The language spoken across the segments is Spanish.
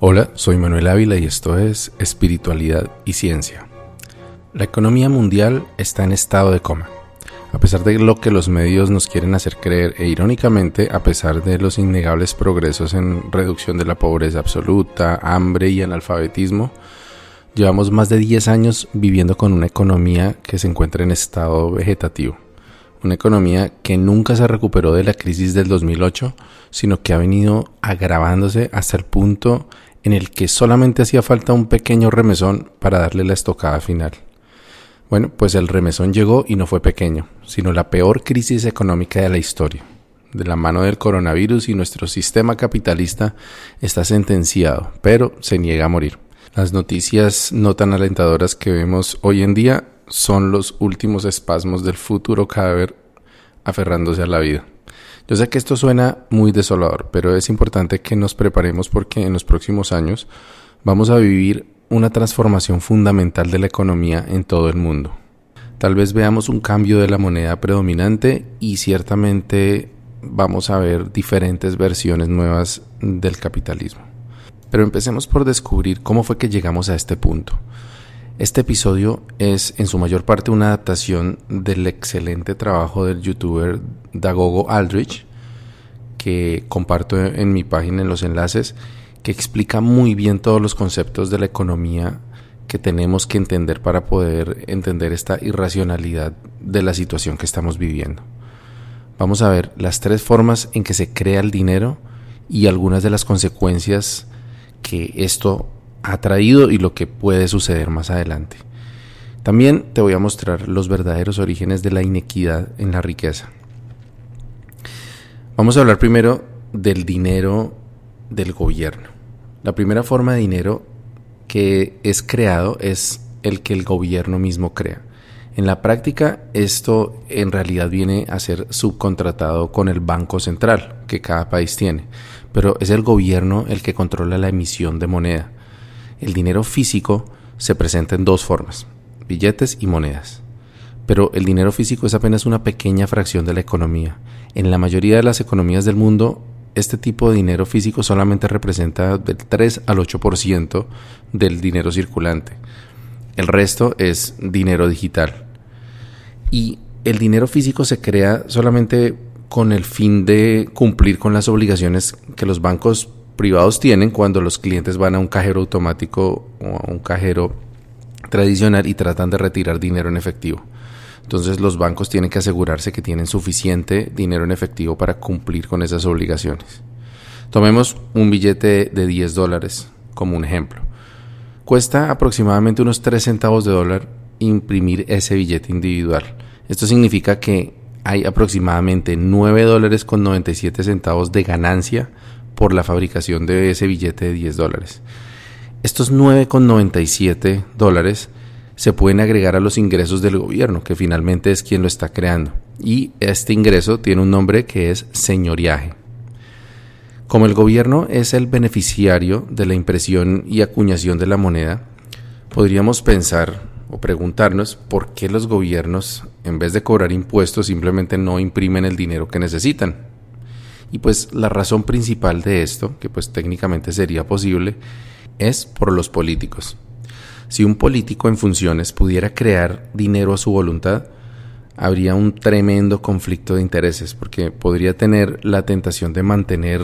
Hola, soy Manuel Ávila y esto es Espiritualidad y Ciencia. La economía mundial está en estado de coma. A pesar de lo que los medios nos quieren hacer creer e irónicamente, a pesar de los innegables progresos en reducción de la pobreza absoluta, hambre y analfabetismo, llevamos más de 10 años viviendo con una economía que se encuentra en estado vegetativo. Una economía que nunca se recuperó de la crisis del 2008, sino que ha venido agravándose hasta el punto en el que solamente hacía falta un pequeño remesón para darle la estocada final. Bueno, pues el remesón llegó y no fue pequeño, sino la peor crisis económica de la historia. De la mano del coronavirus y nuestro sistema capitalista está sentenciado, pero se niega a morir. Las noticias no tan alentadoras que vemos hoy en día son los últimos espasmos del futuro cadáver aferrándose a la vida. Yo sé que esto suena muy desolador, pero es importante que nos preparemos porque en los próximos años vamos a vivir una transformación fundamental de la economía en todo el mundo. Tal vez veamos un cambio de la moneda predominante y ciertamente vamos a ver diferentes versiones nuevas del capitalismo. Pero empecemos por descubrir cómo fue que llegamos a este punto. Este episodio es en su mayor parte una adaptación del excelente trabajo del youtuber Dagogo Aldrich, que comparto en mi página en los enlaces, que explica muy bien todos los conceptos de la economía que tenemos que entender para poder entender esta irracionalidad de la situación que estamos viviendo. Vamos a ver las tres formas en que se crea el dinero y algunas de las consecuencias que esto ha traído y lo que puede suceder más adelante. También te voy a mostrar los verdaderos orígenes de la inequidad en la riqueza. Vamos a hablar primero del dinero del gobierno. La primera forma de dinero que es creado es el que el gobierno mismo crea. En la práctica, esto en realidad viene a ser subcontratado con el Banco Central que cada país tiene, pero es el gobierno el que controla la emisión de moneda. El dinero físico se presenta en dos formas, billetes y monedas. Pero el dinero físico es apenas una pequeña fracción de la economía. En la mayoría de las economías del mundo, este tipo de dinero físico solamente representa del 3 al 8% del dinero circulante. El resto es dinero digital. Y el dinero físico se crea solamente con el fin de cumplir con las obligaciones que los bancos privados tienen cuando los clientes van a un cajero automático o a un cajero tradicional y tratan de retirar dinero en efectivo. Entonces los bancos tienen que asegurarse que tienen suficiente dinero en efectivo para cumplir con esas obligaciones. Tomemos un billete de 10 dólares como un ejemplo. Cuesta aproximadamente unos 3 centavos de dólar imprimir ese billete individual. Esto significa que hay aproximadamente 9 dólares con 97 centavos de ganancia por la fabricación de ese billete de 10 dólares. Estos 9,97 dólares se pueden agregar a los ingresos del gobierno, que finalmente es quien lo está creando. Y este ingreso tiene un nombre que es señoriaje. Como el gobierno es el beneficiario de la impresión y acuñación de la moneda, podríamos pensar o preguntarnos por qué los gobiernos, en vez de cobrar impuestos, simplemente no imprimen el dinero que necesitan. Y pues la razón principal de esto, que pues técnicamente sería posible, es por los políticos. Si un político en funciones pudiera crear dinero a su voluntad, habría un tremendo conflicto de intereses, porque podría tener la tentación de mantener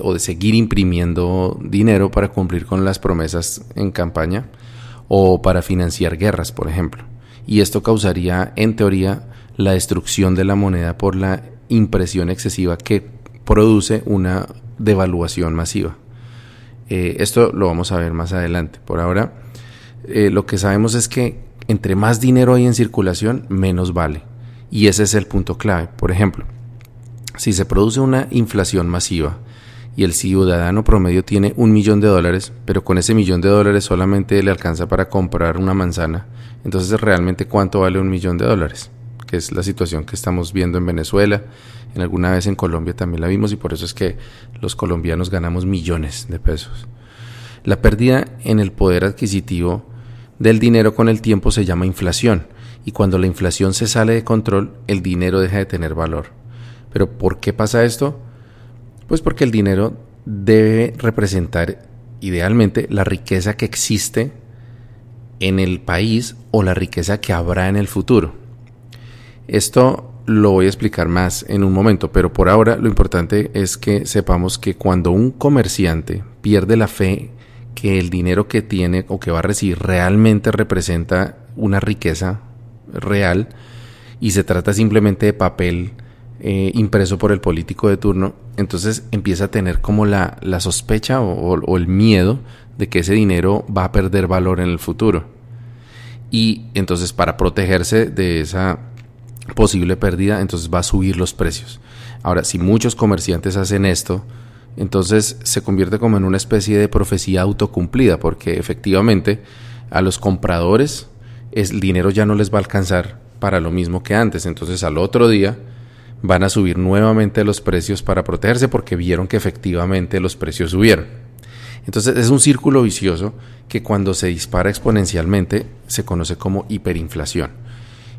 o de seguir imprimiendo dinero para cumplir con las promesas en campaña o para financiar guerras, por ejemplo. Y esto causaría, en teoría, la destrucción de la moneda por la impresión excesiva que produce una devaluación masiva. Eh, esto lo vamos a ver más adelante. Por ahora, eh, lo que sabemos es que entre más dinero hay en circulación, menos vale. Y ese es el punto clave. Por ejemplo, si se produce una inflación masiva y el ciudadano promedio tiene un millón de dólares, pero con ese millón de dólares solamente le alcanza para comprar una manzana, entonces realmente cuánto vale un millón de dólares, que es la situación que estamos viendo en Venezuela, en alguna vez en Colombia también la vimos y por eso es que los colombianos ganamos millones de pesos. La pérdida en el poder adquisitivo del dinero con el tiempo se llama inflación y cuando la inflación se sale de control el dinero deja de tener valor. ¿Pero por qué pasa esto? Pues porque el dinero debe representar idealmente, la riqueza que existe en el país o la riqueza que habrá en el futuro. Esto lo voy a explicar más en un momento, pero por ahora lo importante es que sepamos que cuando un comerciante pierde la fe que el dinero que tiene o que va a recibir realmente representa una riqueza real y se trata simplemente de papel eh, impreso por el político de turno, entonces empieza a tener como la, la sospecha o, el miedo de que ese dinero va a perder valor en el futuro. Y entonces para protegerse de esa posible pérdida, entonces va a subir los precios. Ahora, si muchos comerciantes hacen esto, entonces se convierte como en una especie de profecía autocumplida, porque efectivamente a los compradores el dinero ya no les va a alcanzar para lo mismo que antes. Entonces al otro día van a subir nuevamente los precios para protegerse porque vieron que efectivamente los precios subieron. Entonces es un círculo vicioso que cuando se dispara exponencialmente se conoce como hiperinflación.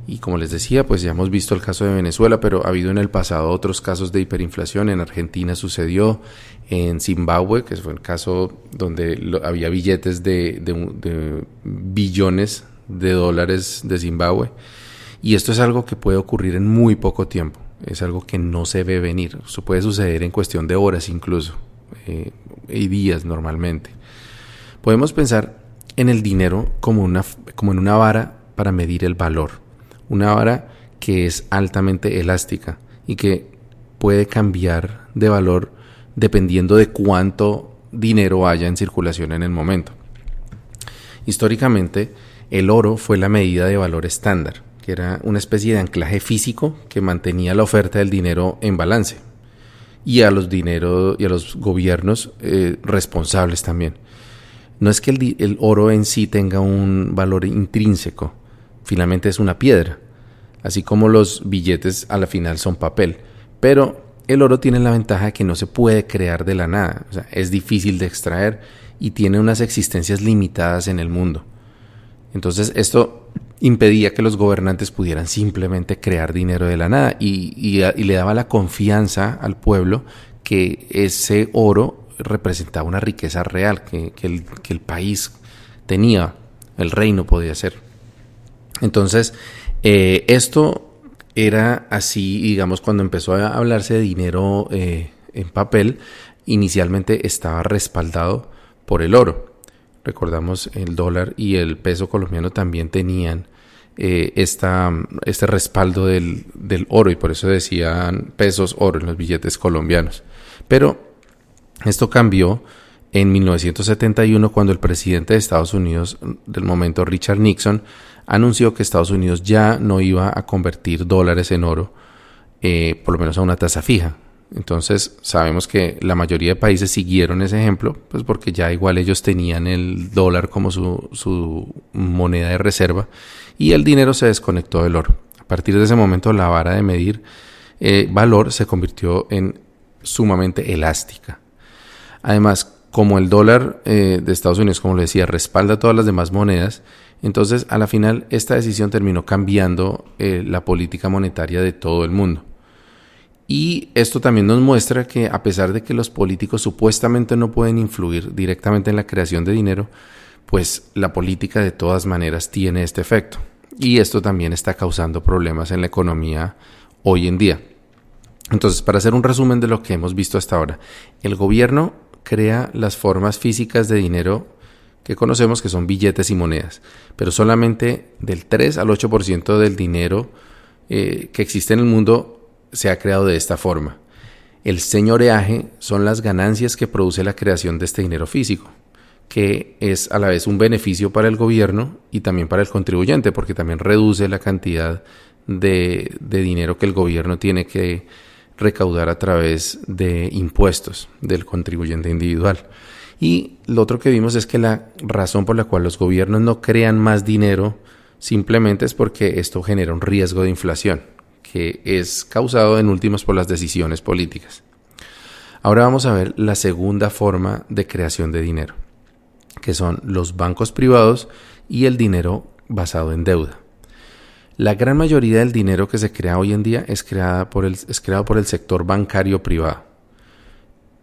Y como les decía, pues ya hemos visto el caso de Venezuela, pero ha habido en el pasado otros casos de hiperinflación. En Argentina sucedió, en Zimbabue, que fue el caso donde había billetes de, billones de dólares de Zimbabue. Y esto es algo que puede ocurrir en muy poco tiempo. Es algo que no se ve venir. Eso puede suceder en cuestión de horas incluso. Eh, y días normalmente. Podemos pensar en el dinero como, una, como en una vara para medir el valor. Una vara que es altamente elástica y que puede cambiar de valor dependiendo de cuánto dinero haya en circulación en el momento. Históricamente, el oro fue la medida de valor estándar que era una especie de anclaje físico que mantenía la oferta del dinero en balance y a los dineros y a los gobiernos eh, responsables también. No es que el, oro en sí tenga un valor intrínseco, finalmente es una piedra, así como los billetes a la final son papel, pero el oro tiene la ventaja de que no se puede crear de la nada, es difícil de extraer y tiene unas existencias limitadas en el mundo. Entonces esto impedía que los gobernantes pudieran simplemente crear dinero de la nada y, le daba la confianza al pueblo que ese oro representaba una riqueza real que, el, país tenía, el reino podía ser. Entonces, eh, esto era así, digamos, cuando empezó a hablarse de dinero eh, en papel, inicialmente estaba respaldado por el oro. Recordamos el dólar y el peso colombiano también tenían eh, este respaldo del, del, oro y por eso decían pesos oro en los billetes colombianos. Pero esto cambió en 1971 cuando el presidente de Estados Unidos del momento, Richard Nixon, anunció que Estados Unidos ya no iba a convertir dólares en oro, eh, por lo menos a una tasa fija, entonces sabemos que la mayoría de países siguieron ese ejemplo, pues porque ya igual ellos tenían el dólar como su, su moneda de reserva y el dinero se desconectó del oro. A partir de ese momento la vara de medir eh, valor se convirtió en sumamente elástica. Además, como el dólar eh, de Estados Unidos, como le decía, respalda todas las demás monedas, entonces a la final esta decisión terminó cambiando eh, la política monetaria de todo el mundo. Y esto también nos muestra que a pesar de que los políticos supuestamente no pueden influir directamente en la creación de dinero, pues la política de todas maneras tiene este efecto. Y esto también está causando problemas en la economía hoy en día. Entonces, para hacer un resumen de lo que hemos visto hasta ahora, el gobierno crea las formas físicas de dinero que conocemos que son billetes y monedas, pero solamente del 3 al 8% del dinero eh, que existe en el mundo se ha creado de esta forma. El señoreaje son las ganancias que produce la creación de este dinero físico, que es a la vez un beneficio para el gobierno y también para el contribuyente, porque también reduce la cantidad de, dinero que el gobierno tiene que recaudar a través de impuestos del contribuyente individual. Y lo otro que vimos es que la razón por la cual los gobiernos no crean más dinero simplemente es porque esto genera un riesgo de inflación que es causado en últimos por las decisiones políticas. Ahora vamos a ver la segunda forma de creación de dinero, que son los bancos privados y el dinero basado en deuda. La gran mayoría del dinero que se crea hoy en día es, creada por el, es creado por el sector bancario privado.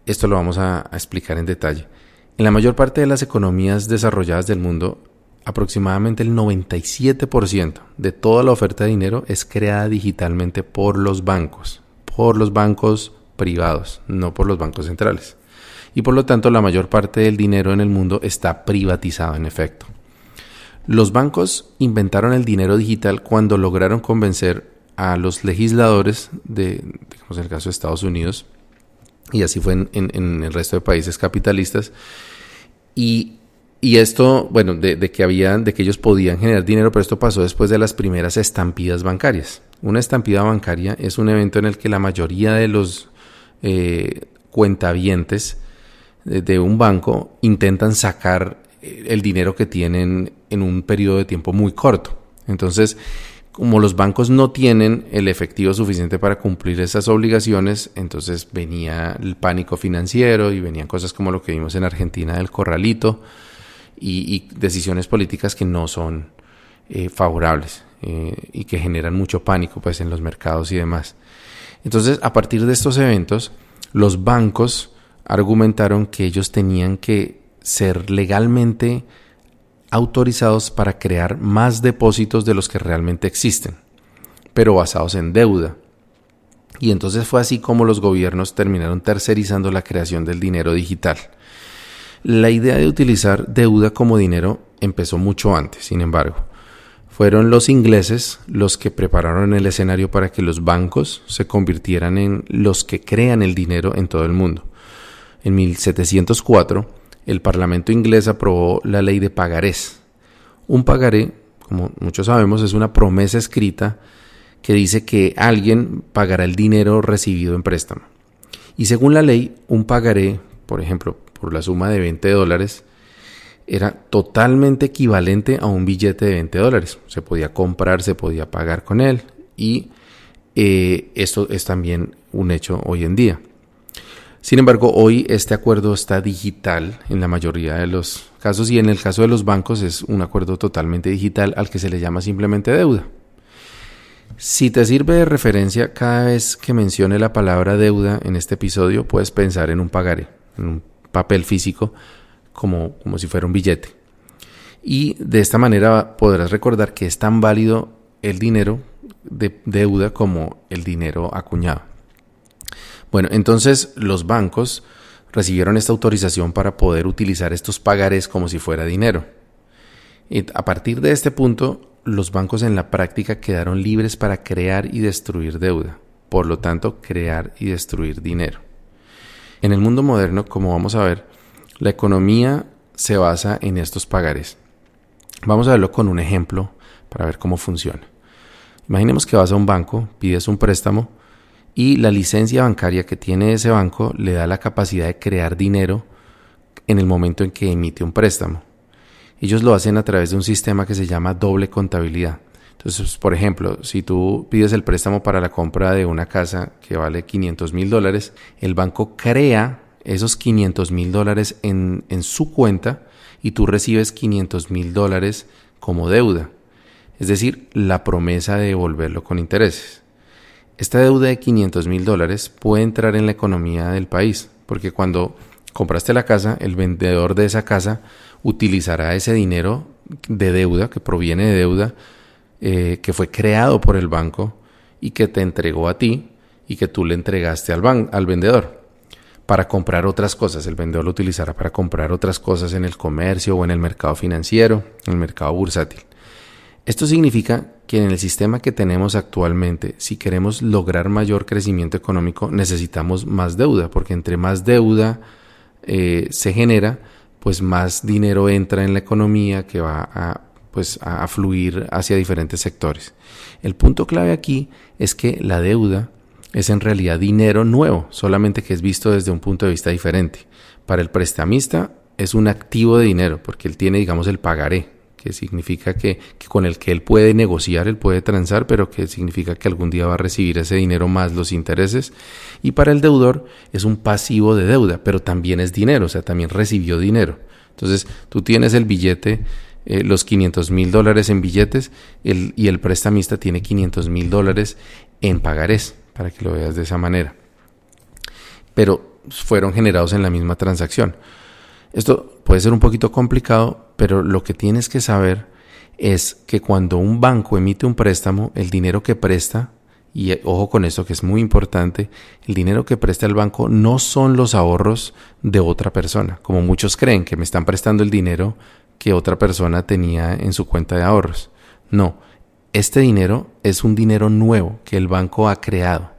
Esto lo vamos a, a explicar en detalle. En la mayor parte de las economías desarrolladas del mundo, aproximadamente el 97% de toda la oferta de dinero es creada digitalmente por los bancos, por los bancos privados, no por los bancos centrales. Y por lo tanto la mayor parte del dinero en el mundo está privatizado en efecto. Los bancos inventaron el dinero digital cuando lograron convencer a los legisladores de, digamos en el caso de Estados Unidos, y así fue en, el resto de países capitalistas, y y esto, bueno, de, que habían, de que ellos podían generar dinero, pero esto pasó después de las primeras estampidas bancarias. Una estampida bancaria es un evento en el que la mayoría de los eh, cuentavientes de, un banco intentan sacar el dinero que tienen en un periodo de tiempo muy corto. Entonces, como los bancos no tienen el efectivo suficiente para cumplir esas obligaciones, entonces venía el pánico financiero y venían cosas como lo que vimos en Argentina del corralito y, decisiones políticas que no son eh, favorables eh, y que generan mucho pánico pues, en los mercados y demás. Entonces, a partir de estos eventos, los bancos argumentaron que ellos tenían que ser legalmente autorizados para crear más depósitos de los que realmente existen, pero basados en deuda. Y entonces fue así como los gobiernos terminaron tercerizando la creación del dinero digital. La idea de utilizar deuda como dinero empezó mucho antes, sin embargo. Fueron los ingleses los que prepararon el escenario para que los bancos se convirtieran en los que crean el dinero en todo el mundo. En 1704, el Parlamento inglés aprobó la ley de pagarés. Un pagaré, como muchos sabemos, es una promesa escrita que dice que alguien pagará el dinero recibido en préstamo. Y según la ley, un pagaré, por ejemplo, por la suma de 20 dólares era totalmente equivalente a un billete de 20 dólares. Se podía comprar, se podía pagar con él y eh, esto es también un hecho hoy en día. Sin embargo, hoy este acuerdo está digital en la mayoría de los casos y en el caso de los bancos es un acuerdo totalmente digital al que se le llama simplemente deuda. Si te sirve de referencia cada vez que mencione la palabra deuda en este episodio, puedes pensar en un pagaré, en un papel físico como, como si fuera un billete. Y de esta manera podrás recordar que es tan válido el dinero de deuda como el dinero acuñado. Bueno, entonces los bancos recibieron esta autorización para poder utilizar estos pagares como si fuera dinero. Y a partir de este punto, los bancos en la práctica quedaron libres para crear y destruir deuda, por lo tanto, crear y destruir dinero. En el mundo moderno, como vamos a ver, la economía se basa en estos pagares. Vamos a verlo con un ejemplo para ver cómo funciona. Imaginemos que vas a un banco, pides un préstamo y la licencia bancaria que tiene ese banco le da la capacidad de crear dinero en el momento en que emite un préstamo. Ellos lo hacen a través de un sistema que se llama doble contabilidad. Entonces, por ejemplo, si tú pides el préstamo para la compra de una casa que vale 500 mil dólares, el banco crea esos 500 mil dólares en, en su cuenta y tú recibes 500 mil dólares como deuda. Es decir, la promesa de devolverlo con intereses. Esta deuda de 500 mil dólares puede entrar en la economía del país, porque cuando compraste la casa, el vendedor de esa casa utilizará ese dinero de deuda, que proviene de deuda, eh, que fue creado por el banco y que te entregó a ti y que tú le entregaste al, al vendedor para comprar otras cosas. El vendedor lo utilizará para comprar otras cosas en el comercio o en el mercado financiero, en el mercado bursátil. Esto significa que en el sistema que tenemos actualmente, si queremos lograr mayor crecimiento económico, necesitamos más deuda, porque entre más deuda eh, se genera, pues más dinero entra en la economía que va a pues a, fluir hacia diferentes sectores. El punto clave aquí es que la deuda es en realidad dinero nuevo, solamente que es visto desde un punto de vista diferente. Para el prestamista es un activo de dinero, porque él tiene, digamos, el pagaré, que significa que, con el que él puede negociar, él puede transar, pero que significa que algún día va a recibir ese dinero más los intereses. Y para el deudor es un pasivo de deuda, pero también es dinero, o sea, también recibió dinero. Entonces, tú tienes el billete eh, los 500 mil dólares en billetes y el prestamista tiene 500 mil dólares en pagarés, para que lo veas de esa manera. Pero fueron generados en la misma transacción. Esto puede ser un poquito complicado, pero lo que tienes que saber es que cuando un banco emite un préstamo, el dinero que presta, y ojo con esto que es muy importante, el dinero que presta el banco no son los ahorros de otra persona, como muchos creen que me están prestando el dinero que otra persona tenía en su cuenta de ahorros. No, este dinero es un dinero nuevo que el banco ha creado.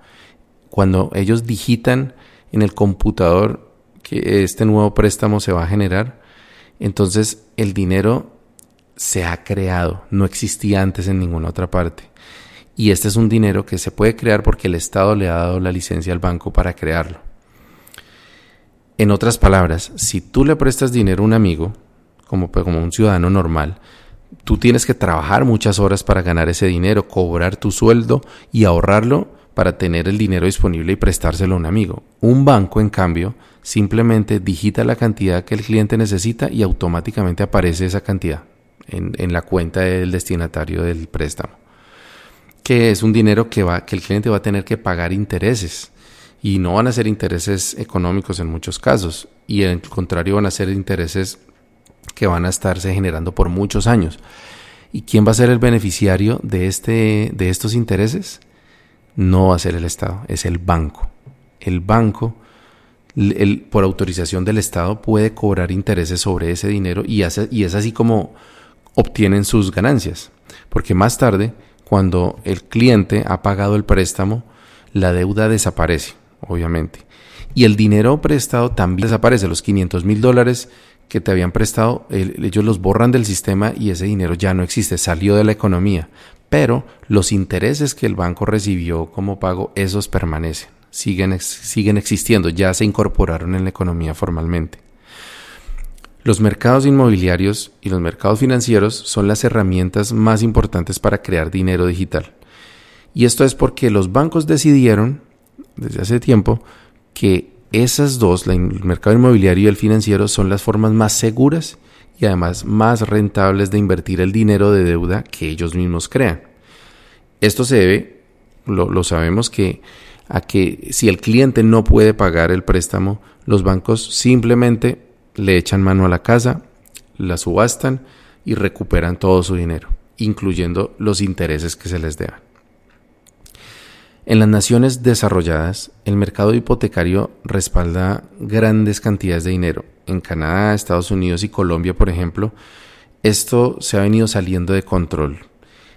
Cuando ellos digitan en el computador que este nuevo préstamo se va a generar, entonces el dinero se ha creado, no existía antes en ninguna otra parte. Y este es un dinero que se puede crear porque el Estado le ha dado la licencia al banco para crearlo. En otras palabras, si tú le prestas dinero a un amigo, como, como un ciudadano normal, tú tienes que trabajar muchas horas para ganar ese dinero, cobrar tu sueldo y ahorrarlo para tener el dinero disponible y prestárselo a un amigo. Un banco, en cambio, simplemente digita la cantidad que el cliente necesita y automáticamente aparece esa cantidad en, la cuenta del destinatario del préstamo. Que es un dinero que, va, que el cliente va a tener que pagar intereses. Y no van a ser intereses económicos en muchos casos. Y al contrario van a ser intereses que van a estarse generando por muchos años. ¿Y quién va a ser el beneficiario de, este, de estos intereses? No va a ser el Estado, es el banco. El banco, el, por autorización del Estado, puede cobrar intereses sobre ese dinero y, es así como obtienen sus ganancias. Porque más tarde, cuando el cliente ha pagado el préstamo, la deuda desaparece, obviamente. Y el dinero prestado también desaparece. Los 500 mil dólares que te habían prestado, ellos los borran del sistema y ese dinero ya no existe, salió de la economía. Pero los intereses que el banco recibió como pago, esos permanecen, siguen, siguen existiendo, ya se incorporaron en la economía formalmente. Los mercados inmobiliarios y los mercados financieros son las herramientas más importantes para crear dinero digital. Y esto es porque los bancos decidieron, desde hace tiempo, que esas dos, el mercado inmobiliario y el financiero, son las formas más seguras y además más rentables de invertir el dinero de deuda que ellos mismos crean. Esto se debe, lo, sabemos que a que si el cliente no puede pagar el préstamo, los bancos simplemente le echan mano a la casa, la subastan y recuperan todo su dinero, incluyendo los intereses que se les deban. En las naciones desarrolladas, el mercado hipotecario respalda grandes cantidades de dinero. En Canadá, Estados Unidos y Colombia, por ejemplo, esto se ha venido saliendo de control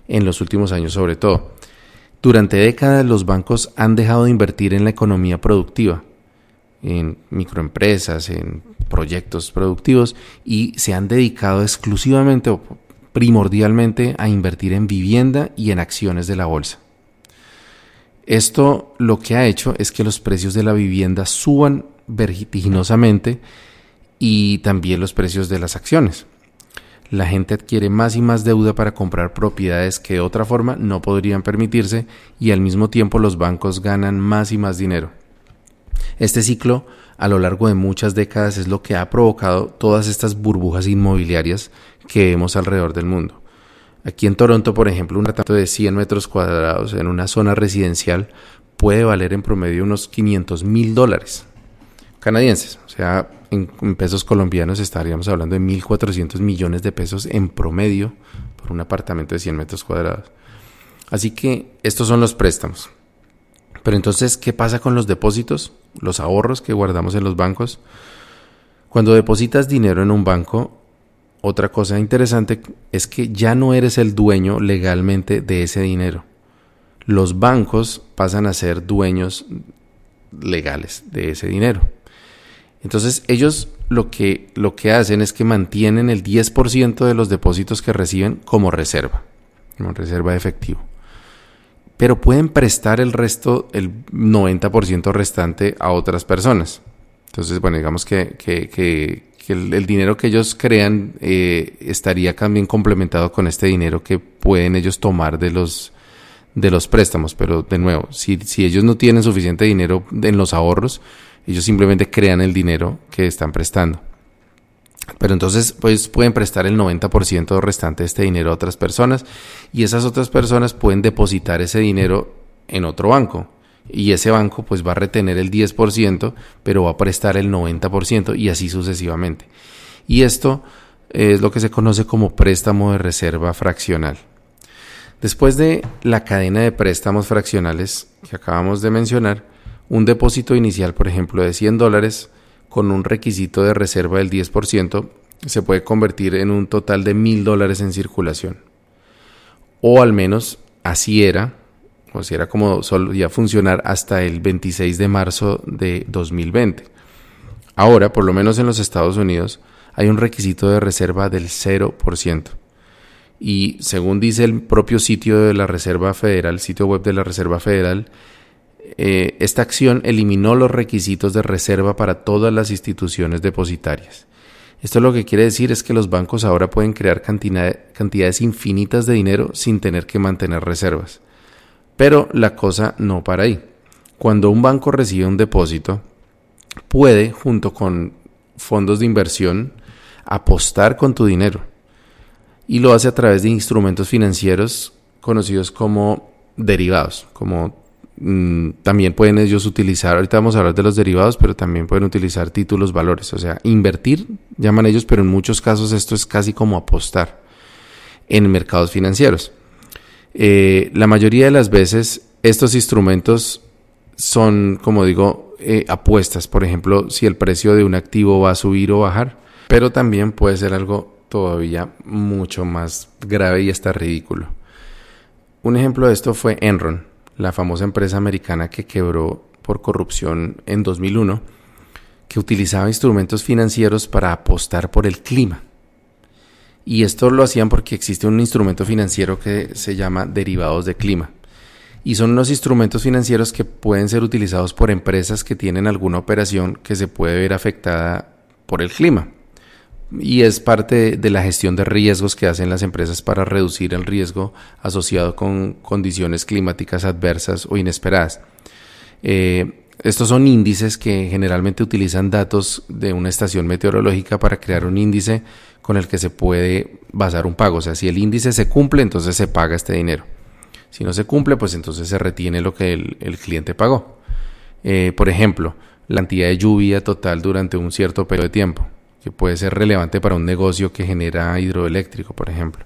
en los últimos años sobre todo. Durante décadas los bancos han dejado de invertir en la economía productiva, en microempresas, en proyectos productivos y se han dedicado exclusivamente o primordialmente a invertir en vivienda y en acciones de la bolsa. Esto lo que ha hecho es que los precios de la vivienda suban vertiginosamente y también los precios de las acciones. La gente adquiere más y más deuda para comprar propiedades que de otra forma no podrían permitirse y al mismo tiempo los bancos ganan más y más dinero. Este ciclo a lo largo de muchas décadas es lo que ha provocado todas estas burbujas inmobiliarias que vemos alrededor del mundo. Aquí en Toronto, por ejemplo, un apartamento de 100 metros cuadrados en una zona residencial puede valer en promedio unos 500 mil dólares canadienses. O sea, en, pesos colombianos estaríamos hablando de 1.400 millones de pesos en promedio por un apartamento de 100 metros cuadrados. Así que estos son los préstamos. Pero entonces, ¿qué pasa con los depósitos? Los ahorros que guardamos en los bancos. Cuando depositas dinero en un banco, otra cosa interesante es que ya no eres el dueño legalmente de ese dinero. Los bancos pasan a ser dueños legales de ese dinero. Entonces ellos lo que, lo que hacen es que mantienen el 10% de los depósitos que reciben como reserva, como reserva efectivo. Pero pueden prestar el resto, el 90% restante a otras personas. Entonces, bueno, digamos que, que, que el, dinero que ellos crean eh, estaría también complementado con este dinero que pueden ellos tomar de los de los préstamos, pero de nuevo, si, si ellos no tienen suficiente dinero en los ahorros, ellos simplemente crean el dinero que están prestando. Pero entonces, pues pueden prestar el 90% restante de este dinero a otras personas y esas otras personas pueden depositar ese dinero en otro banco y ese banco pues va a retener el 10%, pero va a prestar el 90% y así sucesivamente. Y esto es lo que se conoce como préstamo de reserva fraccional. Después de la cadena de préstamos fraccionales que acabamos de mencionar, un depósito inicial, por ejemplo, de 100 dólares con un requisito de reserva del 10% se puede convertir en un total de 1000 dólares en circulación. O al menos así era o si era como solía funcionar hasta el 26 de marzo de 2020. Ahora, por lo menos en los Estados Unidos, hay un requisito de reserva del 0%. Y según dice el propio sitio de la Reserva Federal, sitio web de la Reserva Federal, eh, esta acción eliminó los requisitos de reserva para todas las instituciones depositarias. Esto lo que quiere decir es que los bancos ahora pueden crear cantidades infinitas de dinero sin tener que mantener reservas. Pero la cosa no para ahí. Cuando un banco recibe un depósito, puede, junto con fondos de inversión, apostar con tu dinero. Y lo hace a través de instrumentos financieros conocidos como derivados, como mm, también pueden ellos utilizar, ahorita vamos a hablar de los derivados, pero también pueden utilizar títulos valores, o sea, invertir, llaman ellos, pero en muchos casos esto es casi como apostar en mercados financieros. Eh, la mayoría de las veces estos instrumentos son, como digo, eh, apuestas. Por ejemplo, si el precio de un activo va a subir o bajar. Pero también puede ser algo todavía mucho más grave y hasta ridículo. Un ejemplo de esto fue Enron, la famosa empresa americana que quebró por corrupción en 2001, que utilizaba instrumentos financieros para apostar por el clima. Y esto lo hacían porque existe un instrumento financiero que se llama derivados de clima. Y son unos instrumentos financieros que pueden ser utilizados por empresas que tienen alguna operación que se puede ver afectada por el clima. Y es parte de la gestión de riesgos que hacen las empresas para reducir el riesgo asociado con condiciones climáticas adversas o inesperadas. Eh, estos son índices que generalmente utilizan datos de una estación meteorológica para crear un índice con el que se puede basar un pago. O sea, si el índice se cumple, entonces se paga este dinero. Si no se cumple, pues entonces se retiene lo que el, cliente pagó. Eh, por ejemplo, la cantidad de lluvia total durante un cierto periodo de tiempo, que puede ser relevante para un negocio que genera hidroeléctrico, por ejemplo.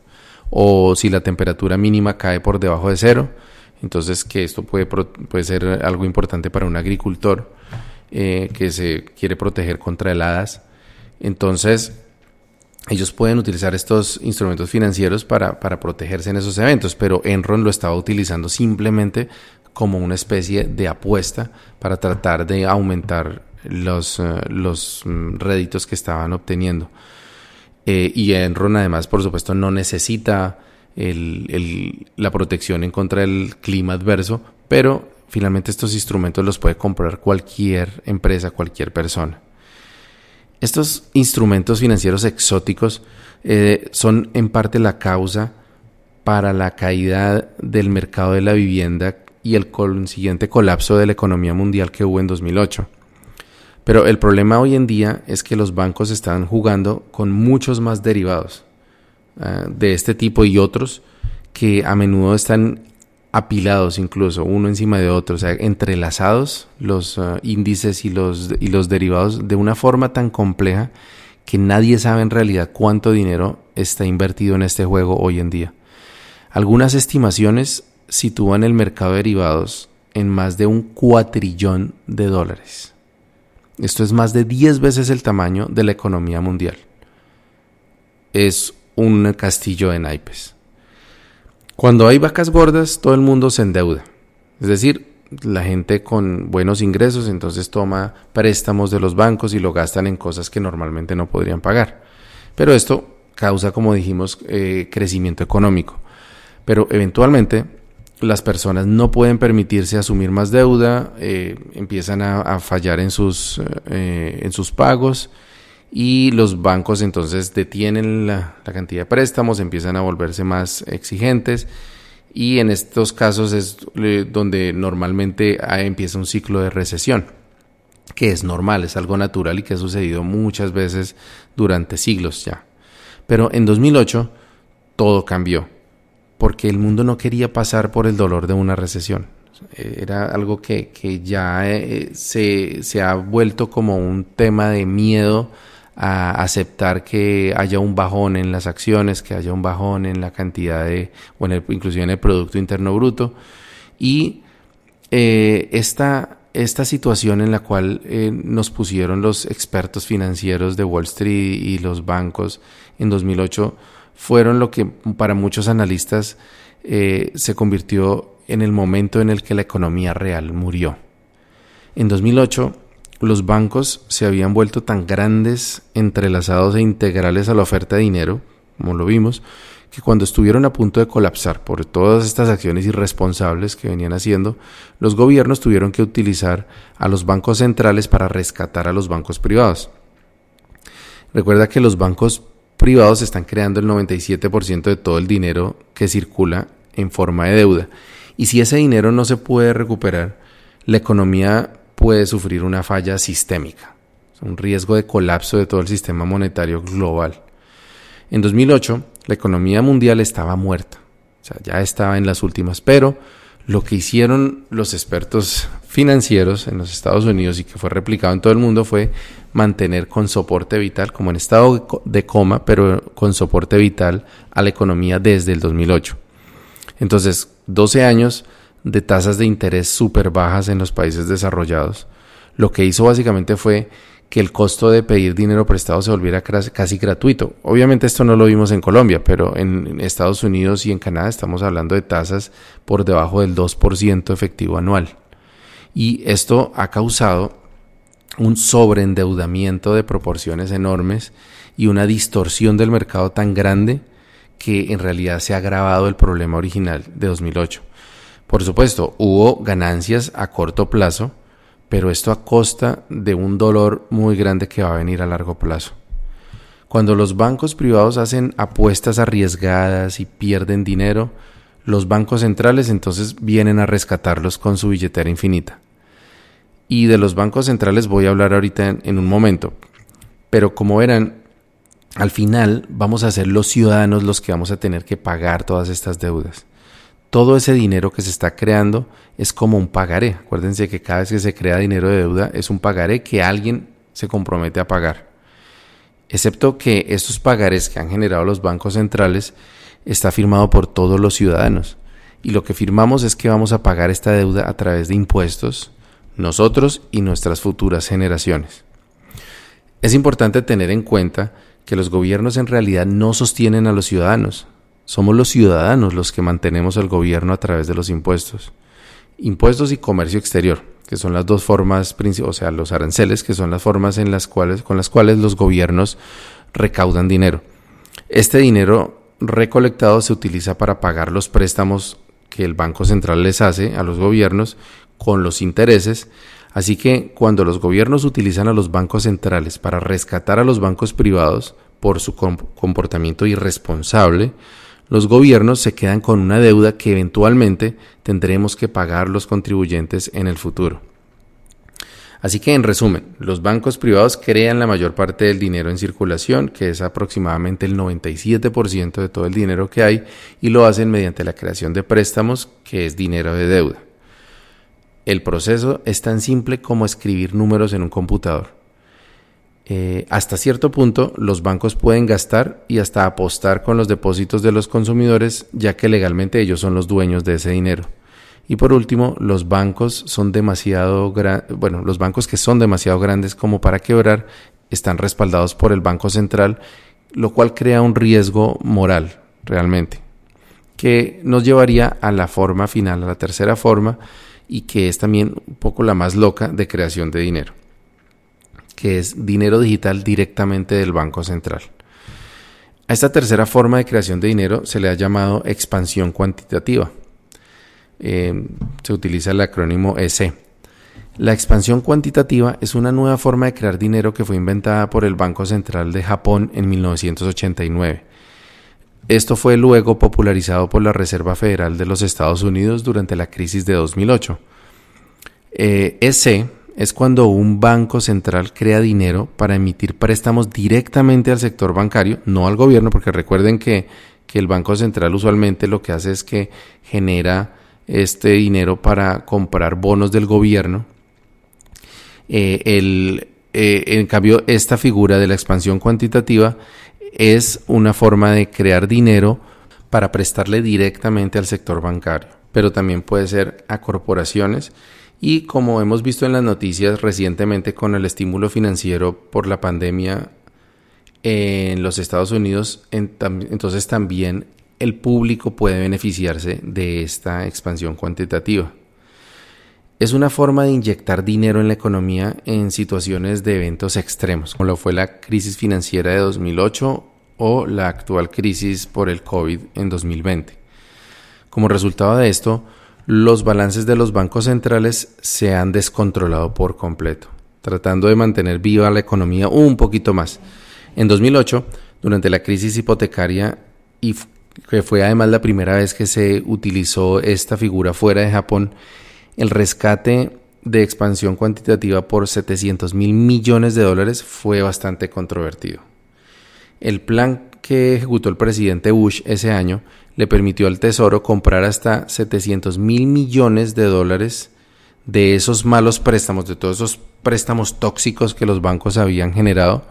O si la temperatura mínima cae por debajo de cero, entonces que esto puede, puede ser algo importante para un agricultor eh, que se quiere proteger contra heladas. Entonces, ellos pueden utilizar estos instrumentos financieros para, protegerse en esos eventos, pero Enron lo estaba utilizando simplemente como una especie de apuesta para tratar de aumentar los, eh, los mm, réditos que estaban obteniendo. Eh, y Enron además, por supuesto, no necesita la protección en contra del clima adverso, pero finalmente estos instrumentos los puede comprar cualquier empresa, cualquier persona. Estos instrumentos financieros exóticos eh, son en parte la causa para la caída del mercado de la vivienda y el consiguiente colapso de la economía mundial que hubo en 2008. Pero el problema hoy en día es que los bancos están jugando con muchos más derivados ah, de este tipo y otros que a menudo están apilados incluso, uno encima de otro, o sea, entrelazados los uh, índices y los, y los derivados de una forma tan compleja que nadie sabe en realidad cuánto dinero está invertido en este juego hoy en día. Algunas estimaciones sitúan el mercado de derivados en más de un cuatrillón de dólares. Esto es más de 10 veces el tamaño de la economía mundial. Es un castillo de naipes. Cuando hay vacas gordas, todo el mundo se endeuda. Es decir, la gente con buenos ingresos entonces toma préstamos de los bancos y lo gastan en cosas que normalmente no podrían pagar. Pero esto causa, como dijimos, eh, crecimiento económico. Pero eventualmente las personas no pueden permitirse asumir más deuda, eh, empiezan a, fallar en sus, eh, en sus pagos y los bancos entonces detienen la, cantidad de préstamos, empiezan a volverse más exigentes y en estos casos es donde normalmente empieza un ciclo de recesión, que es normal, es algo natural y que ha sucedido muchas veces durante siglos ya. Pero en 2008 todo cambió, porque el mundo no quería pasar por el dolor de una recesión. Eh, era algo que, que ya eh, se, se, ha vuelto como un tema de miedo a aceptar que haya un bajón en las acciones, que haya un bajón en la cantidad de, o en el, inclusive en el Producto Interno Bruto. Y eh, esta, esta situación en la cual eh, nos pusieron los expertos financieros de Wall Street y los bancos en 2008 fueron lo que para muchos analistas eh, se convirtió en el momento en el que la economía real murió. En 2008 los bancos se habían vuelto tan grandes, entrelazados e integrales a la oferta de dinero, como lo vimos, que cuando estuvieron a punto de colapsar por todas estas acciones irresponsables que venían haciendo, los gobiernos tuvieron que utilizar a los bancos centrales para rescatar a los bancos privados. Recuerda que los bancos privados están creando el 97% de todo el dinero que circula en forma de deuda. Y si ese dinero no se puede recuperar, la economía puede sufrir una falla sistémica, un riesgo de colapso de todo el sistema monetario global. En 2008, la economía mundial estaba muerta, o sea, ya estaba en las últimas, pero lo que hicieron los expertos financieros en los Estados Unidos y que fue replicado en todo el mundo fue mantener con soporte vital, como en estado de coma, pero con soporte vital a la economía desde el 2008. Entonces, 12 años de tasas de interés súper bajas en los países desarrollados, lo que hizo básicamente fue que el costo de pedir dinero prestado se volviera casi gratuito. Obviamente esto no lo vimos en Colombia, pero en Estados Unidos y en Canadá estamos hablando de tasas por debajo del 2% efectivo anual. Y esto ha causado un sobreendeudamiento de proporciones enormes y una distorsión del mercado tan grande que en realidad se ha agravado el problema original de 2008. Por supuesto, hubo ganancias a corto plazo, pero esto a costa de un dolor muy grande que va a venir a largo plazo. Cuando los bancos privados hacen apuestas arriesgadas y pierden dinero, los bancos centrales entonces vienen a rescatarlos con su billetera infinita. Y de los bancos centrales voy a hablar ahorita en, en un momento. Pero como verán, al final vamos a ser los ciudadanos los que vamos a tener que pagar todas estas deudas todo ese dinero que se está creando es como un pagaré. Acuérdense que cada vez que se crea dinero de deuda es un pagaré que alguien se compromete a pagar. Excepto que estos pagarés que han generado los bancos centrales está firmado por todos los ciudadanos. Y lo que firmamos es que vamos a pagar esta deuda a través de impuestos, nosotros y nuestras futuras generaciones. Es importante tener en cuenta que los gobiernos en realidad no sostienen a los ciudadanos, somos los ciudadanos los que mantenemos al gobierno a través de los impuestos. Impuestos y comercio exterior, que son las dos formas, o sea, los aranceles, que son las formas en las cuales, con las cuales los gobiernos recaudan dinero. Este dinero recolectado se utiliza para pagar los préstamos que el Banco Central les hace a los gobiernos con los intereses. Así que cuando los gobiernos utilizan a los bancos centrales para rescatar a los bancos privados por su comportamiento irresponsable, los gobiernos se quedan con una deuda que eventualmente tendremos que pagar los contribuyentes en el futuro. Así que en resumen, los bancos privados crean la mayor parte del dinero en circulación, que es aproximadamente el 97% de todo el dinero que hay, y lo hacen mediante la creación de préstamos, que es dinero de deuda. El proceso es tan simple como escribir números en un computador. Eh, hasta cierto punto los bancos pueden gastar y hasta apostar con los depósitos de los consumidores, ya que legalmente ellos son los dueños de ese dinero. Y por último, los bancos son demasiado bueno, los bancos que son demasiado grandes como para quebrar están respaldados por el Banco Central, lo cual crea un riesgo moral realmente, que nos llevaría a la forma final, a la tercera forma, y que es también un poco la más loca de creación de dinero que es dinero digital directamente del Banco Central. A esta tercera forma de creación de dinero se le ha llamado expansión cuantitativa. Eh, se utiliza el acrónimo EC. La expansión cuantitativa es una nueva forma de crear dinero que fue inventada por el Banco Central de Japón en 1989. Esto fue luego popularizado por la Reserva Federal de los Estados Unidos durante la crisis de 2008. Eh, EC es cuando un banco central crea dinero para emitir préstamos directamente al sector bancario, no al gobierno, porque recuerden que, el Banco Central usualmente lo que hace es que genera este dinero para comprar bonos del gobierno. Eh, el, eh, en cambio, esta figura de la expansión cuantitativa es una forma de crear dinero para prestarle directamente al sector bancario, pero también puede ser a corporaciones y como hemos visto en las noticias recientemente con el estímulo financiero por la pandemia en los Estados Unidos, entonces también el público puede beneficiarse de esta expansión cuantitativa. Es una forma de inyectar dinero en la economía en situaciones de eventos extremos, como lo fue la crisis financiera de 2008 o la actual crisis por el COVID en 2020. Como resultado de esto, los balances de los bancos centrales se han descontrolado por completo, tratando de mantener viva la economía un poquito más. En 2008, durante la crisis hipotecaria, y que fue además la primera vez que se utilizó esta figura fuera de Japón, el rescate de expansión cuantitativa por 700 mil millones de dólares fue bastante controvertido. El plan que ejecutó el presidente Bush ese año le permitió al Tesoro comprar hasta 700 mil millones de dólares de esos malos préstamos, de todos esos préstamos tóxicos que los bancos habían generado,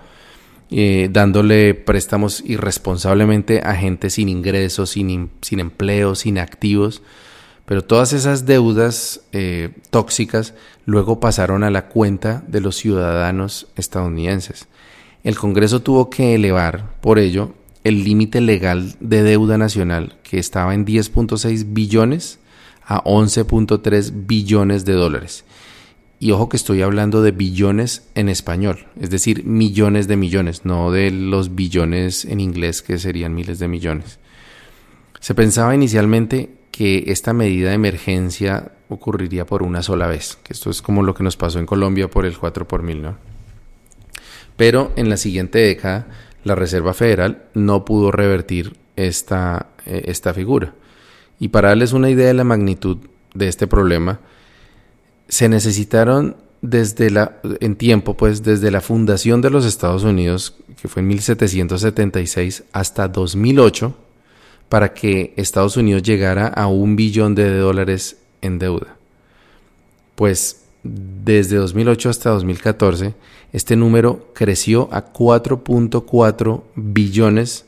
eh, dándole préstamos irresponsablemente a gente sin ingresos, sin, sin empleo, sin activos, pero todas esas deudas eh, tóxicas luego pasaron a la cuenta de los ciudadanos estadounidenses. El Congreso tuvo que elevar, por ello, el límite legal de deuda nacional, que estaba en 10.6 billones a 11.3 billones de dólares. Y ojo que estoy hablando de billones en español, es decir, millones de millones, no de los billones en inglés que serían miles de millones. Se pensaba inicialmente que esta medida de emergencia ocurriría por una sola vez, que esto es como lo que nos pasó en Colombia por el 4 por mil, ¿no? Pero en la siguiente década, la Reserva Federal no pudo revertir esta, eh, esta figura. Y para darles una idea de la magnitud de este problema, se necesitaron desde la, en tiempo, pues desde la fundación de los Estados Unidos, que fue en 1776, hasta 2008, para que Estados Unidos llegara a un billón de dólares en deuda. Pues desde 2008 hasta 2014, este número creció a 4.4 billones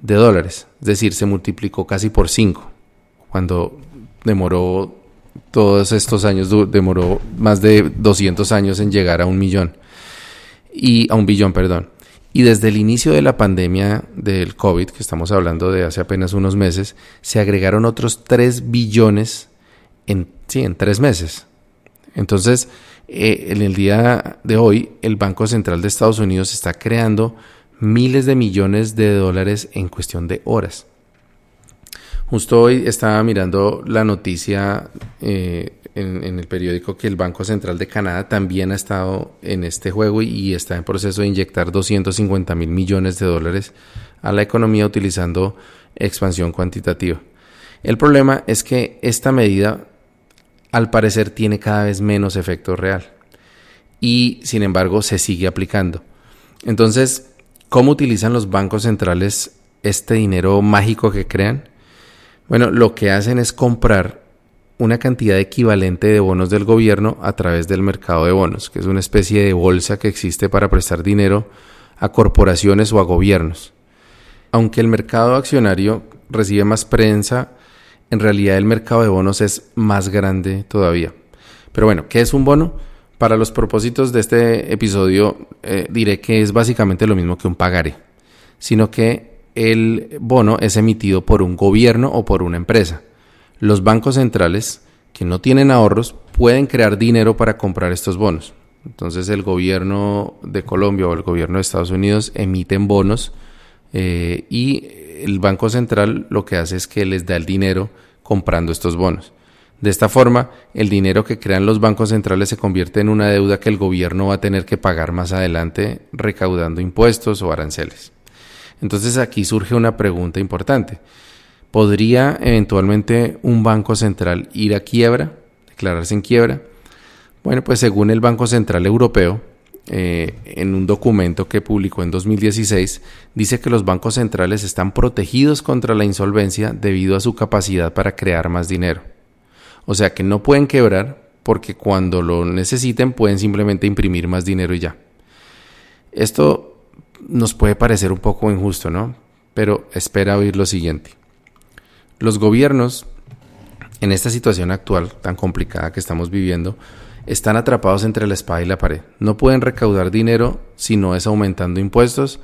de dólares, es decir, se multiplicó casi por 5, cuando demoró todos estos años, demoró más de 200 años en llegar a un millón, y a un billón, perdón. Y desde el inicio de la pandemia del COVID, que estamos hablando de hace apenas unos meses, se agregaron otros 3 billones en, sí, en tres meses. Entonces, eh, en el día de hoy, el Banco Central de Estados Unidos está creando miles de millones de dólares en cuestión de horas. Justo hoy estaba mirando la noticia eh, en, el periódico que el Banco Central de Canadá también ha estado en este juego y, está en proceso de inyectar 250 mil millones de dólares a la economía utilizando expansión cuantitativa. El problema es que esta medida al parecer tiene cada vez menos efecto real y sin embargo se sigue aplicando. Entonces, ¿cómo utilizan los bancos centrales este dinero mágico que crean? Bueno, lo que hacen es comprar una cantidad equivalente de bonos del gobierno a través del mercado de bonos, que es una especie de bolsa que existe para prestar dinero a corporaciones o a gobiernos. Aunque el mercado accionario recibe más prensa, en realidad el mercado de bonos es más grande todavía. Pero bueno, ¿qué es un bono? Para los propósitos de este episodio eh, diré que es básicamente lo mismo que un pagaré, sino que el bono es emitido por un gobierno o por una empresa los bancos centrales que no tienen ahorros pueden crear dinero para comprar estos bonos. Entonces el gobierno de Colombia o el gobierno de Estados Unidos emiten bonos eh, y el Banco Central lo que hace es que les da el dinero comprando estos bonos. De esta forma, el dinero que crean los bancos centrales se convierte en una deuda que el gobierno va a tener que pagar más adelante recaudando impuestos o aranceles. Entonces aquí surge una pregunta importante. ¿Podría eventualmente un banco central ir a quiebra, declararse en quiebra? Bueno, pues según el Banco Central Europeo, eh, en un documento que publicó en 2016, dice que los bancos centrales están protegidos contra la insolvencia debido a su capacidad para crear más dinero. O sea que no pueden quebrar porque cuando lo necesiten pueden simplemente imprimir más dinero y ya. Esto nos puede parecer un poco injusto, ¿no? Pero espera oír lo siguiente. Los gobiernos, en esta situación actual tan complicada que estamos viviendo, están atrapados entre la espada y la pared. No pueden recaudar dinero si no es aumentando impuestos,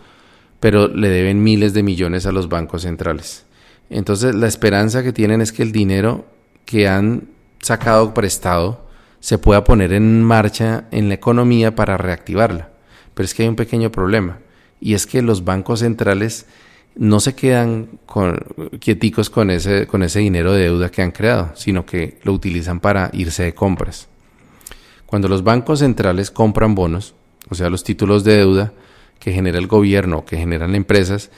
pero le deben miles de millones a los bancos centrales. Entonces la esperanza que tienen es que el dinero que han sacado prestado se pueda poner en marcha en la economía para reactivarla. Pero es que hay un pequeño problema y es que los bancos centrales no se quedan quieticos con ese, con ese dinero de deuda que han creado, sino que lo utilizan para irse de compras. Cuando los bancos centrales compran bonos, o sea, los títulos de deuda que genera el gobierno o que generan empresas,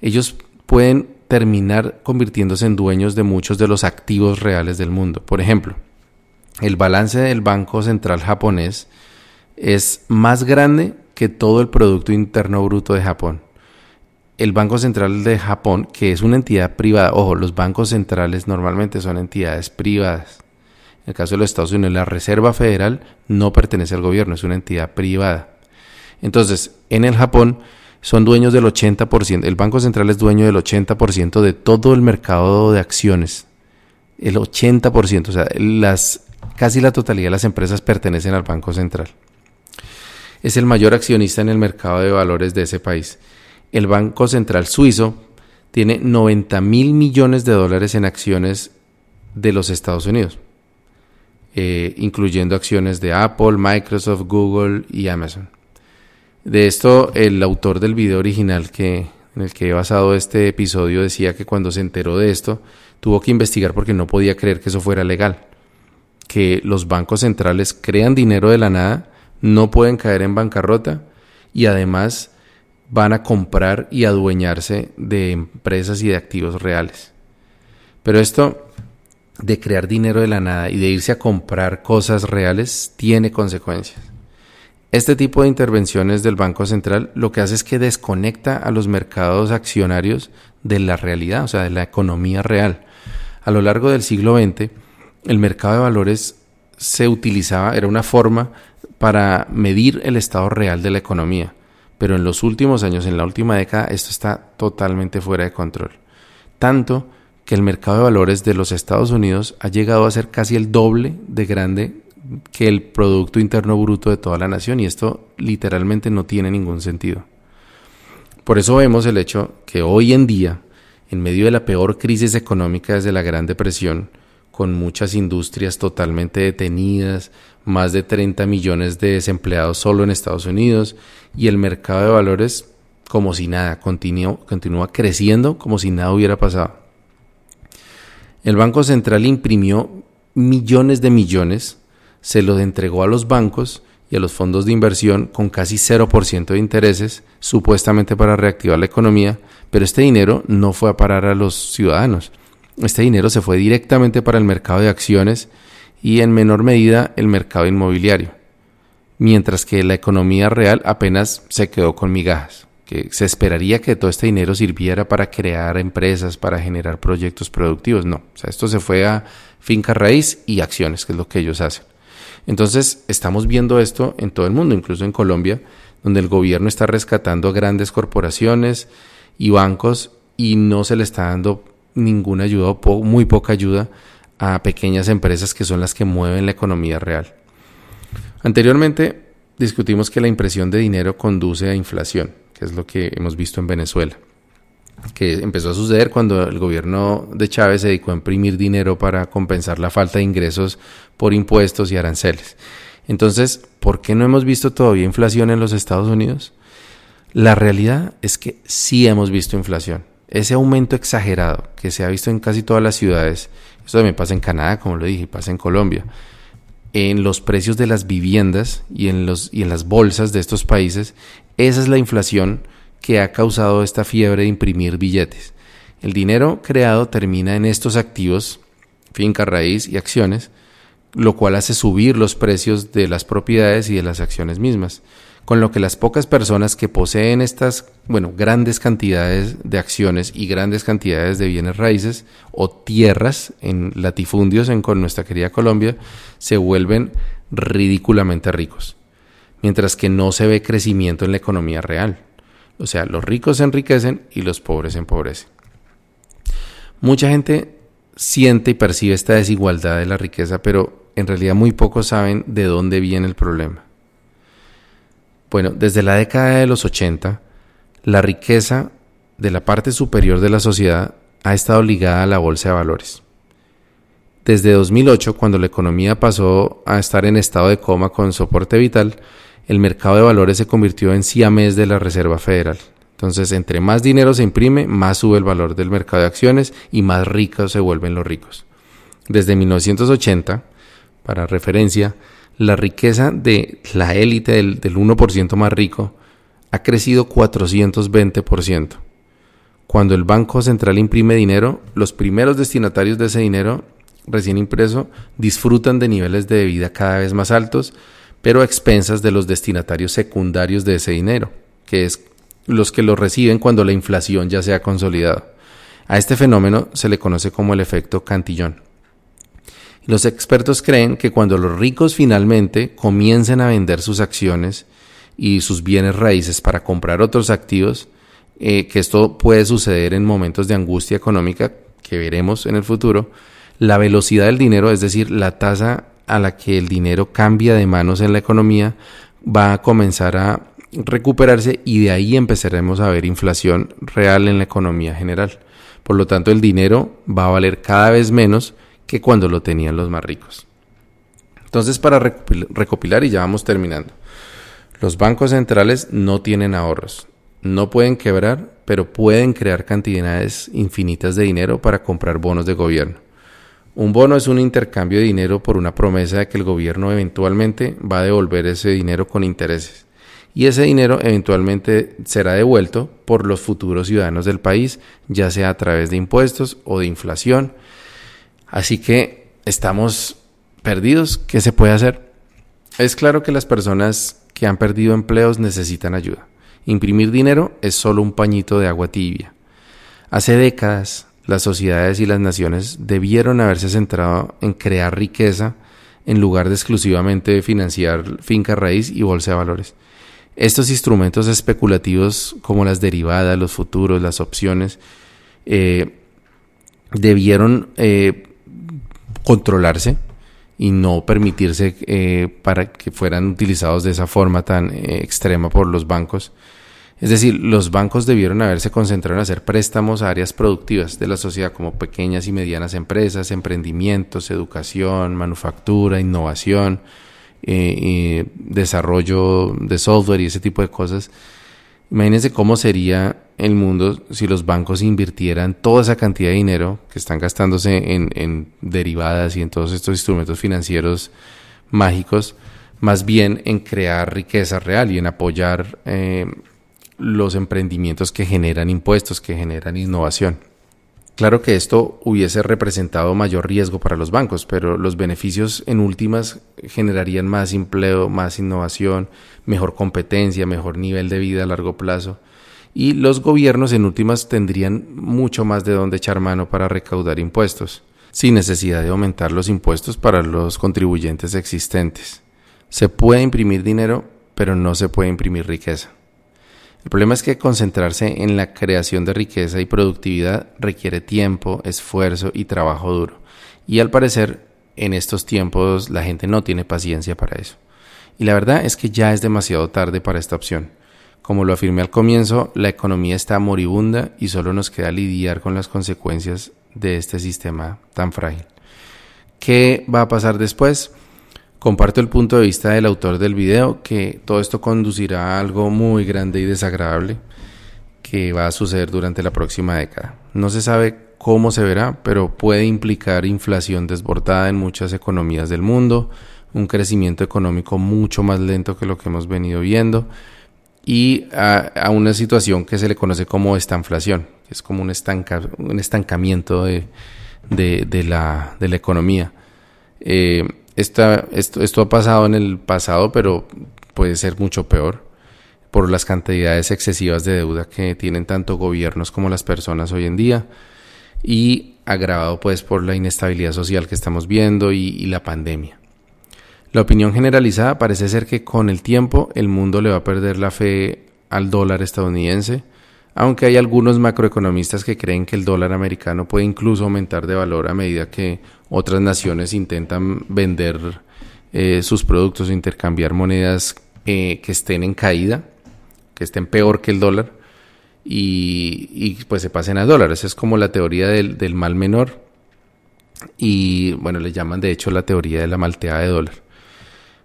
ellos pueden terminar convirtiéndose en dueños de muchos de los activos reales del mundo. Por ejemplo, el balance del Banco Central japonés es más grande que todo el Producto Interno Bruto de Japón. El Banco Central de Japón, que es una entidad privada, ojo, los bancos centrales normalmente son entidades privadas. En el caso de los Estados Unidos, la Reserva Federal no pertenece al gobierno, es una entidad privada. Entonces, en el Japón son dueños del 80%, el Banco Central es dueño del 80% de todo el mercado de acciones. El 80%, o sea, las, casi la totalidad de las empresas pertenecen al Banco Central. Es el mayor accionista en el mercado de valores de ese país. El Banco Central suizo tiene 90 mil millones de dólares en acciones de los Estados Unidos. Eh, incluyendo acciones de Apple, Microsoft, Google y Amazon. De esto, el autor del video original que, en el que he basado este episodio decía que cuando se enteró de esto, tuvo que investigar porque no podía creer que eso fuera legal. Que los bancos centrales crean dinero de la nada, no pueden caer en bancarrota y además van a comprar y adueñarse de empresas y de activos reales. Pero esto de crear dinero de la nada y de irse a comprar cosas reales tiene consecuencias. Este tipo de intervenciones del Banco Central lo que hace es que desconecta a los mercados accionarios de la realidad, o sea, de la economía real. A lo largo del siglo XX, el mercado de valores se utilizaba, era una forma para medir el estado real de la economía. Pero en los últimos años, en la última década, esto está totalmente fuera de control. Tanto que el mercado de valores de los Estados Unidos ha llegado a ser casi el doble de grande que el Producto Interno Bruto de toda la nación y esto literalmente no tiene ningún sentido. Por eso vemos el hecho que hoy en día, en medio de la peor crisis económica desde la Gran Depresión, con muchas industrias totalmente detenidas, más de 30 millones de desempleados solo en Estados Unidos y el mercado de valores como si nada, continúa, creciendo como si nada hubiera pasado. El Banco Central imprimió millones de millones, se los entregó a los bancos y a los fondos de inversión con casi 0% de intereses, supuestamente para reactivar la economía, pero este dinero no fue a parar a los ciudadanos. Este dinero se fue directamente para el mercado de acciones y en menor medida el mercado inmobiliario, mientras que la economía real apenas se quedó con migajas que se esperaría que todo este dinero sirviera para crear empresas, para generar proyectos productivos. No, o sea, esto se fue a finca raíz y acciones, que es lo que ellos hacen. Entonces, estamos viendo esto en todo el mundo, incluso en Colombia, donde el gobierno está rescatando a grandes corporaciones y bancos y no se le está dando ninguna ayuda o muy poca ayuda a pequeñas empresas que son las que mueven la economía real. Anteriormente discutimos que la impresión de dinero conduce a inflación que es lo que hemos visto en Venezuela, que empezó a suceder cuando el gobierno de Chávez se dedicó a imprimir dinero para compensar la falta de ingresos por impuestos y aranceles. Entonces, ¿por qué no hemos visto todavía inflación en los Estados Unidos? La realidad es que sí hemos visto inflación. Ese aumento exagerado que se ha visto en casi todas las ciudades, eso también pasa en Canadá, como lo dije, pasa en Colombia, en los precios de las viviendas y en, los, y en las bolsas de estos países, esa es la inflación que ha causado esta fiebre de imprimir billetes. El dinero creado termina en estos activos, finca raíz y acciones, lo cual hace subir los precios de las propiedades y de las acciones mismas, con lo que las pocas personas que poseen estas, bueno, grandes cantidades de acciones y grandes cantidades de bienes raíces o tierras en latifundios en con nuestra querida Colombia se vuelven ridículamente ricos, mientras que no se ve crecimiento en la economía real. O sea, los ricos se enriquecen y los pobres se empobrecen. Mucha gente siente y percibe esta desigualdad de la riqueza, pero en realidad muy pocos saben de dónde viene el problema. Bueno, desde la década de los 80, la riqueza de la parte superior de la sociedad ha estado ligada a la bolsa de valores. Desde 2008, cuando la economía pasó a estar en estado de coma con soporte vital, el mercado de valores se convirtió en siamés de la Reserva Federal. Entonces, entre más dinero se imprime, más sube el valor del mercado de acciones y más ricos se vuelven los ricos. Desde 1980, para referencia, la riqueza de la élite del, 1% más rico ha crecido 420%. Cuando el Banco Central imprime dinero, los primeros destinatarios de ese dinero recién impreso disfrutan de niveles de vida cada vez más altos, pero a expensas de los destinatarios secundarios de ese dinero, que es los que lo reciben cuando la inflación ya se ha consolidado. A este fenómeno se le conoce como el efecto Cantillón. Los expertos creen que cuando los ricos finalmente comiencen a vender sus acciones y sus bienes raíces para comprar otros activos, eh, que esto puede suceder en momentos de angustia económica que veremos en el futuro, la velocidad del dinero, es decir, la tasa a la que el dinero cambia de manos en la economía, va a comenzar a recuperarse y de ahí empezaremos a ver inflación real en la economía general. Por lo tanto, el dinero va a valer cada vez menos que cuando lo tenían los más ricos. Entonces, para recopilar y ya vamos terminando. Los bancos centrales no tienen ahorros, no pueden quebrar, pero pueden crear cantidades infinitas de dinero para comprar bonos de gobierno. Un bono es un intercambio de dinero por una promesa de que el gobierno eventualmente va a devolver ese dinero con intereses. Y ese dinero eventualmente será devuelto por los futuros ciudadanos del país, ya sea a través de impuestos o de inflación, Así que estamos perdidos. ¿Qué se puede hacer? Es claro que las personas que han perdido empleos necesitan ayuda. Imprimir dinero es solo un pañito de agua tibia. Hace décadas, las sociedades y las naciones debieron haberse centrado en crear riqueza en lugar de exclusivamente financiar finca raíz y bolsa de valores. Estos instrumentos especulativos como las derivadas, los futuros, las opciones, eh, debieron eh, controlarse y no permitirse eh, para que fueran utilizados de esa forma tan extrema por los bancos. Es decir, los bancos debieron haberse concentrado en hacer préstamos a áreas productivas de la sociedad como pequeñas y medianas empresas, emprendimientos, educación, manufactura, innovación, eh, desarrollo de software y ese tipo de cosas. Imagínense cómo sería el mundo si los bancos invirtieran toda esa cantidad de dinero que están gastándose en, derivadas y en todos estos instrumentos financieros mágicos, más bien en crear riqueza real y en apoyar eh, los emprendimientos que generan impuestos, que generan innovación. Claro que esto hubiese representado mayor riesgo para los bancos, pero los beneficios en últimas generarían más empleo, más innovación, mejor competencia, mejor nivel de vida a largo plazo y los gobiernos en últimas tendrían mucho más de dónde echar mano para recaudar impuestos, sin necesidad de aumentar los impuestos para los contribuyentes existentes. Se puede imprimir dinero, pero no se puede imprimir riqueza. El problema es que concentrarse en la creación de riqueza y productividad requiere tiempo, esfuerzo y trabajo duro. Y al parecer, en estos tiempos la gente no tiene paciencia para eso. Y la verdad es que ya es demasiado tarde para esta opción. Como lo afirmé al comienzo, la economía está moribunda y solo nos queda lidiar con las consecuencias de este sistema tan frágil. ¿Qué va a pasar después? Comparto el punto de vista del autor del video que todo esto conducirá a algo muy grande y desagradable que va a suceder durante la próxima década. No se sabe cómo se verá, pero puede implicar inflación desbordada en muchas economías del mundo, un crecimiento económico mucho más lento que lo que hemos venido viendo, y a, una situación que se le conoce como estanflación, que es como un, un estancamiento de, la, economía. Eh, esto, esto ha pasado en el pasado, pero puede ser mucho peor por las cantidades excesivas de deuda que tienen tanto gobiernos como las personas hoy en día y agravado pues por la inestabilidad social que estamos viendo y, la pandemia. La opinión generalizada parece ser que con el tiempo el mundo le va a perder la fe al dólar estadounidense, aunque hay algunos macroeconomistas que creen que el dólar americano puede incluso aumentar de valor a medida que otras naciones intentan vender eh, sus productos intercambiar monedas eh, que estén en caída que estén peor que el dólar y, pues se pasen a dólares. Es como la teoría del, del, mal menor y bueno, le llaman de hecho la teoría de la malteada de dólar.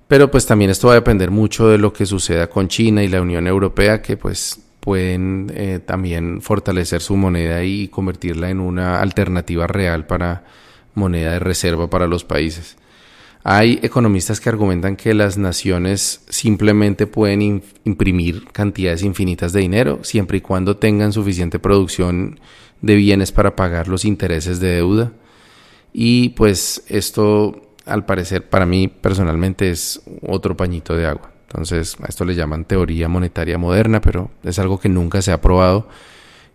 Pero pues también esto va a depender mucho de lo que suceda con China y la Unión Europea que pues pueden eh, también fortalecer su moneda y convertirla en una alternativa real para moneda de reserva para los países. Hay economistas que argumentan que las naciones simplemente pueden imprimir cantidades infinitas de dinero siempre y cuando tengan suficiente producción de bienes para pagar los intereses de deuda. Y pues esto, al parecer, para mí personalmente es otro pañito de agua. Entonces, a esto le llaman teoría monetaria moderna, pero es algo que nunca se ha probado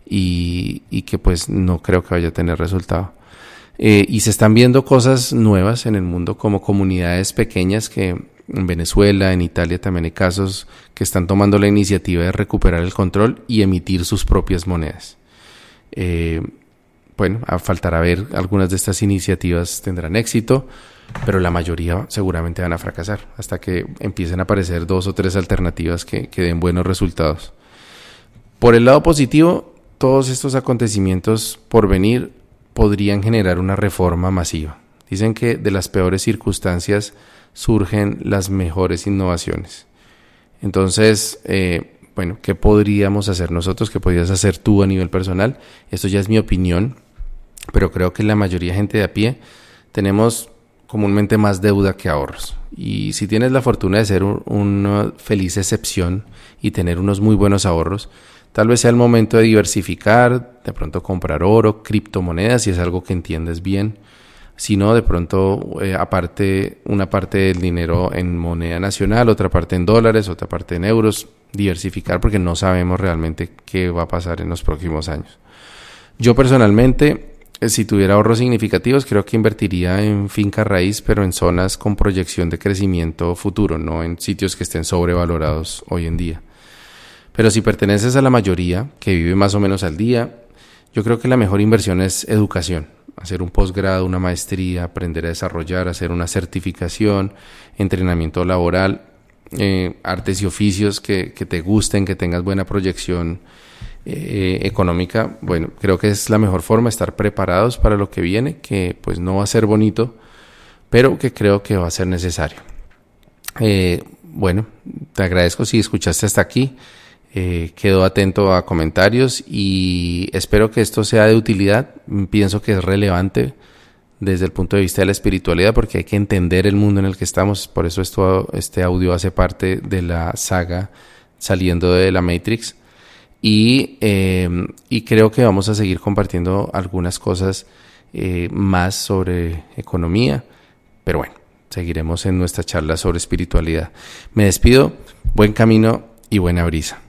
y, y que pues no creo que vaya a tener resultado. Eh, y se están viendo cosas nuevas en el mundo como comunidades pequeñas que en Venezuela, en Italia también hay casos que están tomando la iniciativa de recuperar el control y emitir sus propias monedas. Eh, bueno, faltará ver, algunas de estas iniciativas tendrán éxito, pero la mayoría seguramente van a fracasar hasta que empiecen a aparecer dos o tres alternativas que, den buenos resultados. Por el lado positivo, todos estos acontecimientos por venir podrían generar una reforma masiva. Dicen que de las peores circunstancias surgen las mejores innovaciones. Entonces, eh, bueno, ¿qué podríamos hacer nosotros? ¿Qué podrías hacer tú a nivel personal? Esto ya es mi opinión, pero creo que la mayoría de gente de a pie tenemos comúnmente más deuda que ahorros. Y si tienes la fortuna de ser una feliz excepción y tener unos muy buenos ahorros, Tal vez sea el momento de diversificar, de pronto comprar oro, criptomonedas, si es algo que entiendes bien. Si no, de pronto, eh, aparte, una parte del dinero en moneda nacional, otra parte en dólares, otra parte en euros, diversificar porque no sabemos realmente qué va a pasar en los próximos años. Yo personalmente, si tuviera ahorros significativos, creo que invertiría en finca raíz, pero en zonas con proyección de crecimiento futuro, no en sitios que estén sobrevalorados hoy en día. Pero si perteneces a la mayoría, que vive más o menos al día, yo creo que la mejor inversión es educación. Hacer un posgrado, una maestría, aprender a desarrollar, hacer una certificación, entrenamiento laboral, eh, artes y oficios que, te gusten, que tengas buena proyección eh, económica. Bueno, creo que es la mejor forma estar preparados para lo que viene, que pues no va a ser bonito, pero que creo que va a ser necesario. Eh, bueno, te agradezco si escuchaste hasta aquí. Eh, quedo atento a comentarios y espero que esto sea de utilidad. Pienso que es relevante desde el punto de vista de la espiritualidad porque hay que entender el mundo en el que estamos. Por eso esto, este audio hace parte de la saga saliendo de la Matrix. Y, eh, y creo que vamos a seguir compartiendo algunas cosas eh, más sobre economía. Pero bueno, seguiremos en nuestra charla sobre espiritualidad. Me despido, buen camino y buena brisa.